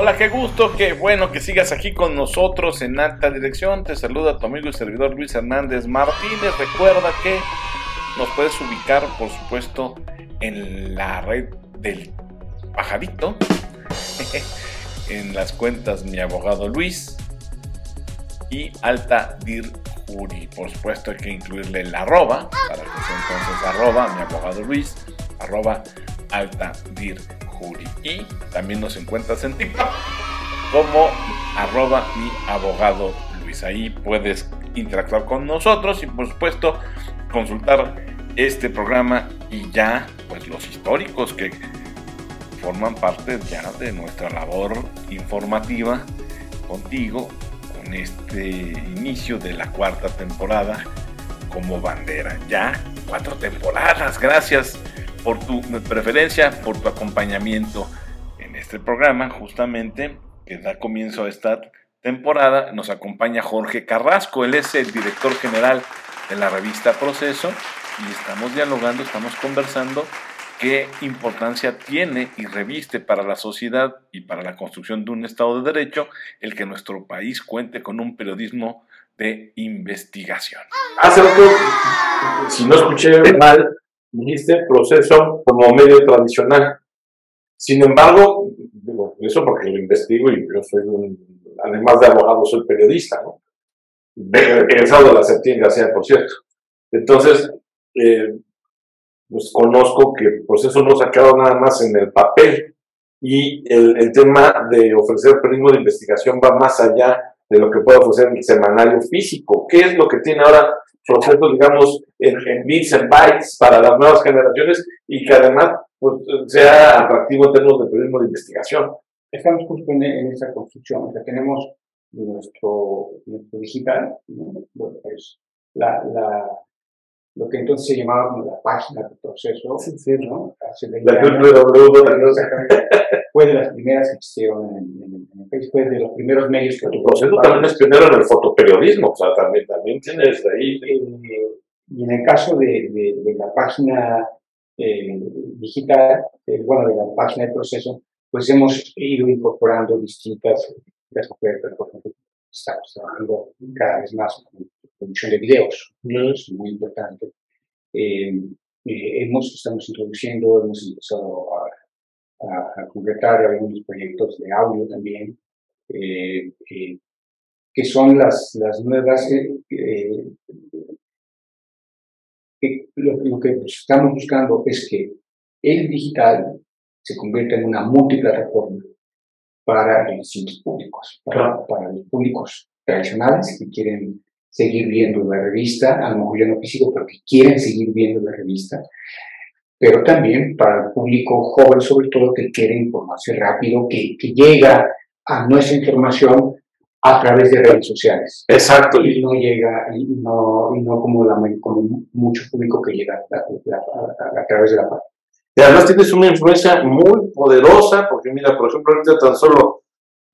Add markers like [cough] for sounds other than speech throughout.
Hola, qué gusto, qué bueno que sigas aquí con nosotros en alta dirección. Te saluda tu amigo y servidor Luis Hernández Martínez. Recuerda que nos puedes ubicar, por supuesto, en la red del pajarito, [laughs] en las cuentas Mi Abogado Luis y Alta Dir Juri. Por supuesto, hay que incluirle el arroba para que sea entonces arroba Mi Abogado Luis, arroba Alta Dir Y también nos encuentras en TikTok como arroba mi abogado Luis. Ahí puedes interactuar con nosotros y por supuesto consultar este programa y ya pues los históricos que forman parte ya de nuestra labor informativa contigo con este inicio de la cuarta temporada como bandera. Ya cuatro temporadas, gracias por tu preferencia, por tu acompañamiento en este programa, justamente que da comienzo a esta temporada. Nos acompaña Jorge Carrasco, él es el director general de la revista Proceso y estamos dialogando, estamos conversando qué importancia tiene y reviste para la sociedad y para la construcción de un Estado de Derecho el que nuestro país cuente con un periodismo de investigación. Hace rato, si no escuché mal, dijiste proceso como medio tradicional. Sin embargo, digo, eso porque lo investigo y yo soy un, además de abogado, soy periodista, ¿no? Egresado de la Septiembre por cierto. Entonces, eh, pues conozco que el proceso no se ha quedado nada más en el papel y el, el tema de ofrecer periodismo de investigación va más allá de lo que puede ofrecer el semanario físico. ¿Qué es lo que tiene ahora procesos, digamos, en, bits and bytes para las nuevas generaciones y que además pues, sea atractivo en términos de periodismo de investigación. Estamos justo en, esa construcción, o sea, tenemos nuestro, nuestro digital, pues, la, la, lo que entonces se llamaba como la página del proceso, sí, sí, ¿no? la fue de las primeras que existieron en, en, en, Facebook, fue de los primeros medios que... Tu proceso también es pionero en el fotoperiodismo, o sea, también, también tienes ahí... Y en el caso de, de, la página eh, digital, eh, bueno, de la página de proceso, pues hemos ido incorporando distintas las ofertas, por ejemplo, estamos trabajando cada vez más con producción de videos, es muy importante. Eh, eh, hemos, estamos introduciendo, hemos empezado a, a, concretar algunos proyectos de audio también, eh, que son las, las nuevas, lo, lo, que estamos buscando es que el digital se convierta en una multiplataforma para los distintos públicos, para, para los públicos tradicionales que quieren seguir viendo la revista, a lo mejor ya no físico, pero que quieren seguir viendo la revista, pero también para el público joven, sobre todo, que quiere informarse rápido, que, que llega a nuestra información a través de redes sociales. Exacto. Y no llega, y no, y no como, la, como mucho público que llega a, a, a través de la página. Y además tienes una influencia muy poderosa, porque mira, por ejemplo, ahorita tan solo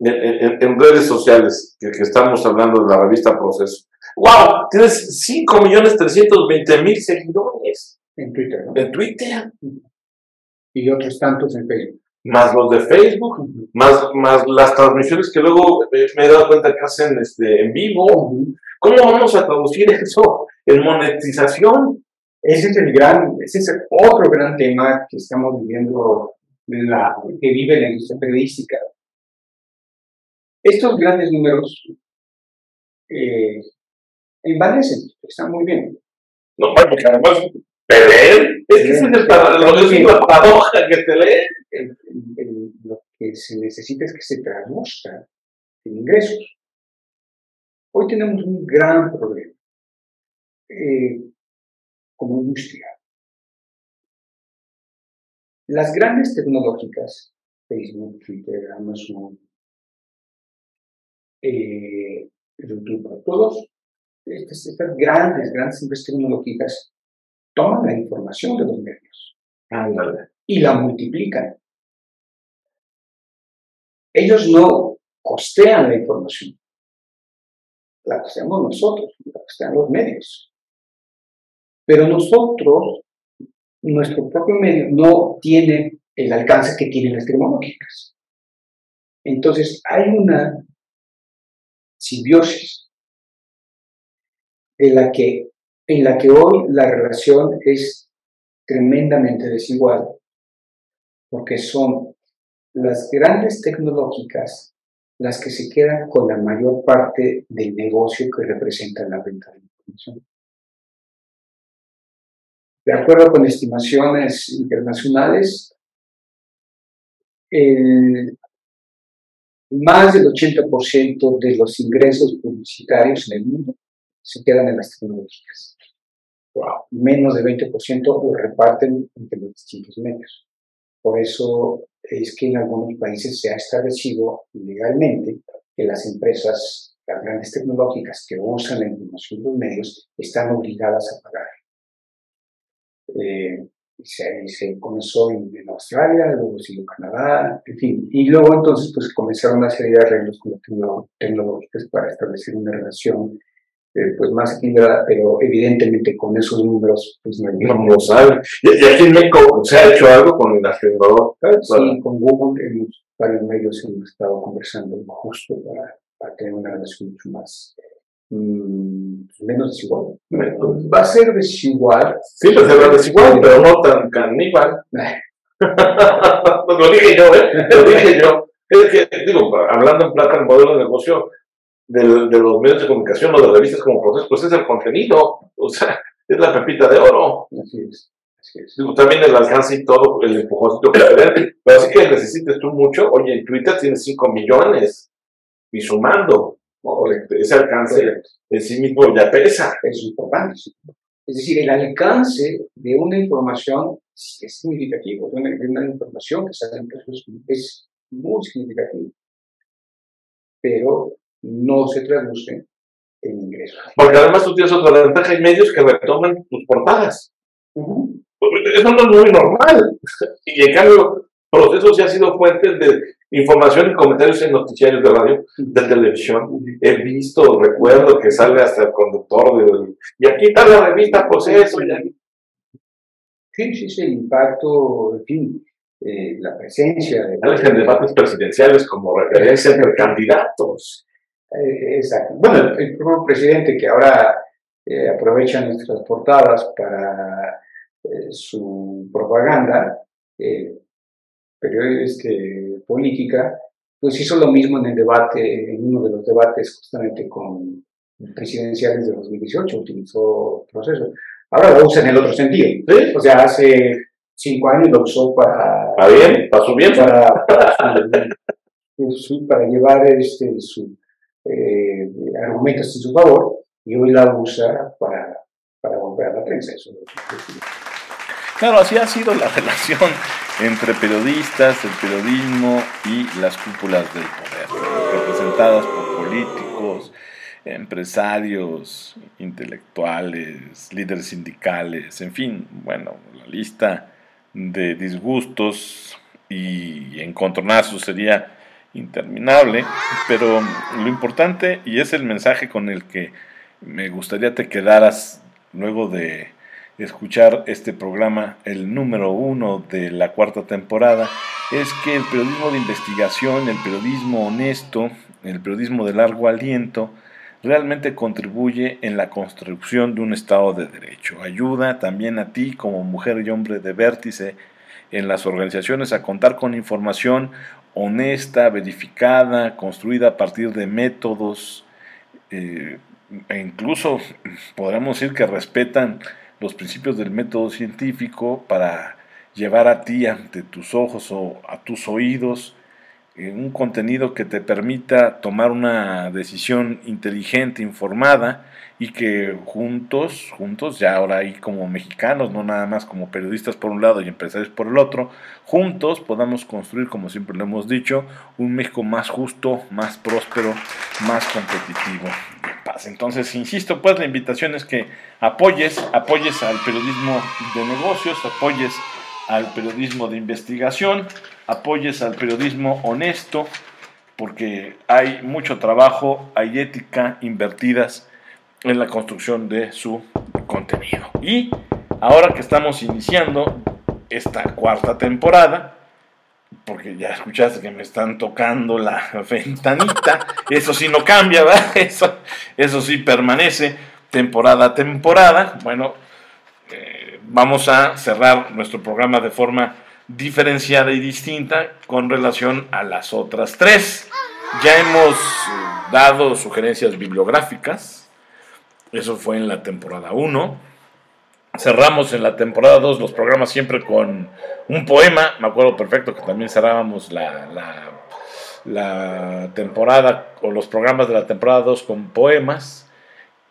en, en, redes sociales, que, que, estamos hablando de la revista Proceso, ¡Wow! Tienes 5.320.000 seguidores. En Twitter, ¿no? En Twitter. Y otros tantos en Facebook. Más los de Facebook, más, más las transmisiones que luego me he dado cuenta que hacen este, en vivo. ¿Cómo vamos a traducir eso en monetización? Ese es el gran, ese es otro gran tema que estamos viviendo, la, que vive la industria periodística. Estos grandes números eh, envanecen, están muy bien. No, porque además leen, es que es una paradoja que te leen. lo que se necesita es que se traduzca en ingresos. Hoy tenemos un gran problema eh, como industria. Las grandes tecnológicas, Facebook, Twitter, Amazon, eh, YouTube, todos estas, estas grandes, grandes empresas tecnológicas toman la información de los medios y la multiplican. Ellos no costean la información, la costeamos nosotros, la costean los medios. Pero nosotros, nuestro propio medio, no tiene el alcance que tienen las tecnológicas. Entonces, hay una simbiosis en la que, en la que hoy la relación es tremendamente desigual, porque son las grandes tecnológicas las que se quedan con la mayor parte del negocio que representa la venta de información. De acuerdo con estimaciones internacionales, más del 80% de los ingresos publicitarios en el mundo se quedan en las tecnologías. Menos del 20% lo reparten entre los distintos medios. Por eso es que en algunos países se ha establecido legalmente que las empresas, las grandes tecnológicas que usan la información de los medios, están obligadas a pagar. Eh, se, comenzó en, Australia, luego siguió Canadá, en fin. Y luego entonces pues comenzaron una serie de arreglos con las tecnológicas para establecer una relación eh, pues más equilibrada, pero evidentemente con esos números pues no No lo sabe. ¿Y, aquí en México se ha hecho algo con las tecnológicas? Sí, con Google en varios medios hemos estado conversando justo para, para tener una relación mucho más Mm, menos desigual. Va a ser desigual. Sí, va a ser desigual, pero no tan caníbal. [laughs] lo dije yo, ¿eh? Lo dije yo. Es que, digo, hablando en plata, el modelo de negocio de, de los medios de comunicación o de revistas como proceso, pues es el contenido. O sea, es la pepita de oro. Así es. Digo, también el alcance y todo, el empujoncito que Pero así que necesites tú mucho. Oye, en Twitter tienes 5 millones y sumando. Ese alcance en sí mismo ya pesa. Es importante. Es decir, el alcance de una información es significativo, de una, información que sale en es muy significativo, pero no se traduce en ingresos. Porque además tú tienes otra ventaja, hay medios que retoman tus portadas. Eso no es muy normal. Y en cambio, procesos ya han sido fuentes de información y comentarios en noticiarios de radio, de televisión. He visto, recuerdo que sale hasta el conductor de, y aquí está la revista Proceso. Y Sí, sí, sí, el impacto, en fin, eh, la presencia. De... en debates presidenciales como referencia entre candidatos. Eh, exacto. Bueno, el, propio presidente que ahora eh, aprovecha nuestras portadas para su propaganda, periodista política, pues hizo lo mismo en el debate, en uno de los debates justamente con presidenciales de 2018, utilizó proceso. Ahora lo usa en el otro sentido. O sea, hace cinco años lo usó para... ¿Para bien? ¿Para su [laughs] bien? Para, para, llevar este, su, eh, argumentos en su favor y hoy la usa para, para volver a la prensa. Eso Claro, así ha sido la [laughs] relación entre periodistas, el periodismo y las cúpulas del poder, representadas por políticos, empresarios, intelectuales, líderes sindicales, en fin, bueno, la lista de disgustos y encontronazos sería interminable, pero lo importante, y es el mensaje con el que me gustaría te quedaras luego de escuchar este programa, el número uno de la cuarta temporada, es que el periodismo de investigación, el periodismo honesto, el periodismo de largo aliento, realmente contribuye en la construcción de un Estado de Derecho. Ayuda también a ti como mujer y hombre de vértice en las organizaciones a contar con información honesta, verificada, construida a partir de métodos, eh, e incluso podríamos decir que respetan los principios del método científico para llevar a ti ante tus ojos o a tus oídos eh, un contenido que te permita tomar una decisión inteligente, informada y que juntos, juntos, ya ahora ahí como mexicanos, no nada más como periodistas por un lado y empresarios por el otro, juntos podamos construir, como siempre lo hemos dicho, un México más justo, más próspero, más competitivo. Entonces, insisto, pues la invitación es que apoyes, apoyes al periodismo de negocios, apoyes al periodismo de investigación, apoyes al periodismo honesto, porque hay mucho trabajo, hay ética invertidas en la construcción de su contenido. Y ahora que estamos iniciando esta cuarta temporada, porque ya escuchaste que me están tocando la [laughs] ventanita. Eso sí no cambia. [laughs] Eso, eso sí permanece temporada a temporada. Bueno, eh, vamos a cerrar nuestro programa de forma diferenciada y distinta con relación a las otras tres. Ya hemos eh, dado sugerencias bibliográficas. Eso fue en la temporada 1 cerramos en la temporada 2 los programas siempre con un poema. Me acuerdo perfecto que también cerrábamos la, la, temporada o los programas de la temporada 2 con poemas.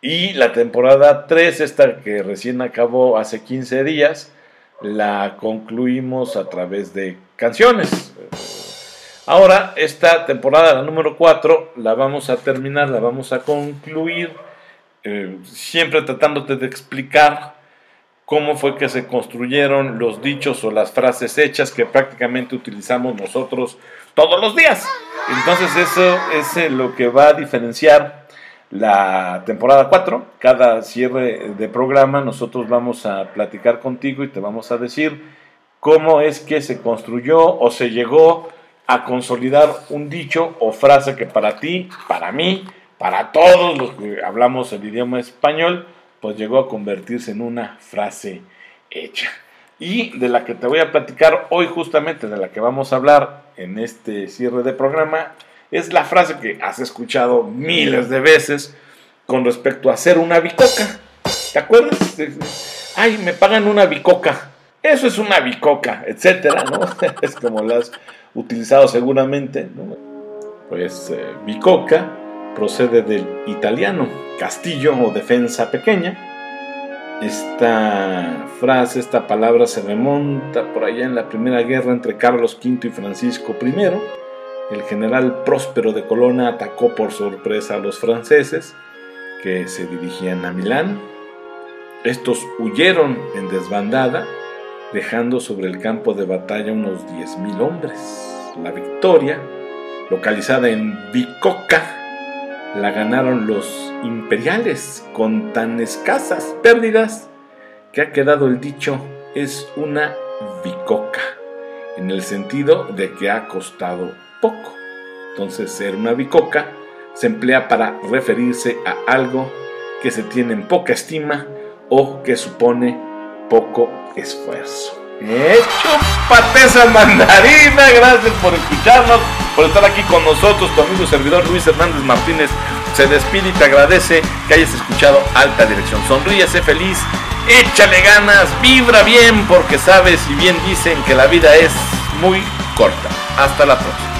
Y la temporada 3, esta que recién acabó hace 15 días, la concluimos a través de canciones. Ahora, esta temporada, la número 4, la vamos a terminar, la vamos a concluir, eh, siempre tratándote de explicar cómo fue que se construyeron los dichos o las frases hechas que prácticamente utilizamos nosotros todos los días. Entonces eso es lo que va a diferenciar la temporada 4. Cada cierre de programa nosotros vamos a platicar contigo y te vamos a decir cómo es que se construyó o se llegó a consolidar un dicho o frase que para ti, para mí, para todos los que hablamos el idioma español, pues llegó a convertirse en una frase hecha. Y de la que te voy a platicar hoy justamente, de la que vamos a hablar en este cierre de programa, es la frase que has escuchado miles de veces con respecto a hacer una bicoca. ¿Te acuerdas? Ay, me pagan una bicoca. Eso es una bicoca, etcétera, ¿no? [laughs] Es como la has utilizado seguramente. Pues eh, bicoca procede del italiano, castillo o defensa pequeña. Esta frase, esta palabra se remonta por allá en la primera guerra entre Carlos V y Francisco I. El general Próspero de Colonna atacó por sorpresa a los franceses que se dirigían a Milán. Estos huyeron en desbandada, dejando sobre el campo de batalla unos 10.000 hombres. La victoria, localizada en Bicocca, la ganaron los imperiales con tan escasas pérdidas que ha quedado el dicho es una bicoca, en el sentido de que ha costado poco. Entonces ser una bicoca se emplea para referirse a algo que se tiene en poca estima o que supone poco esfuerzo. Hecho esa mandarina, gracias por escucharnos, por estar aquí con nosotros. Tu amigo servidor Luis Hernández Martínez se despide y te agradece que hayas escuchado Alta Dirección. Sonríe, sé feliz, échale ganas, vibra bien, porque sabes y bien dicen que la vida es muy corta. Hasta la próxima.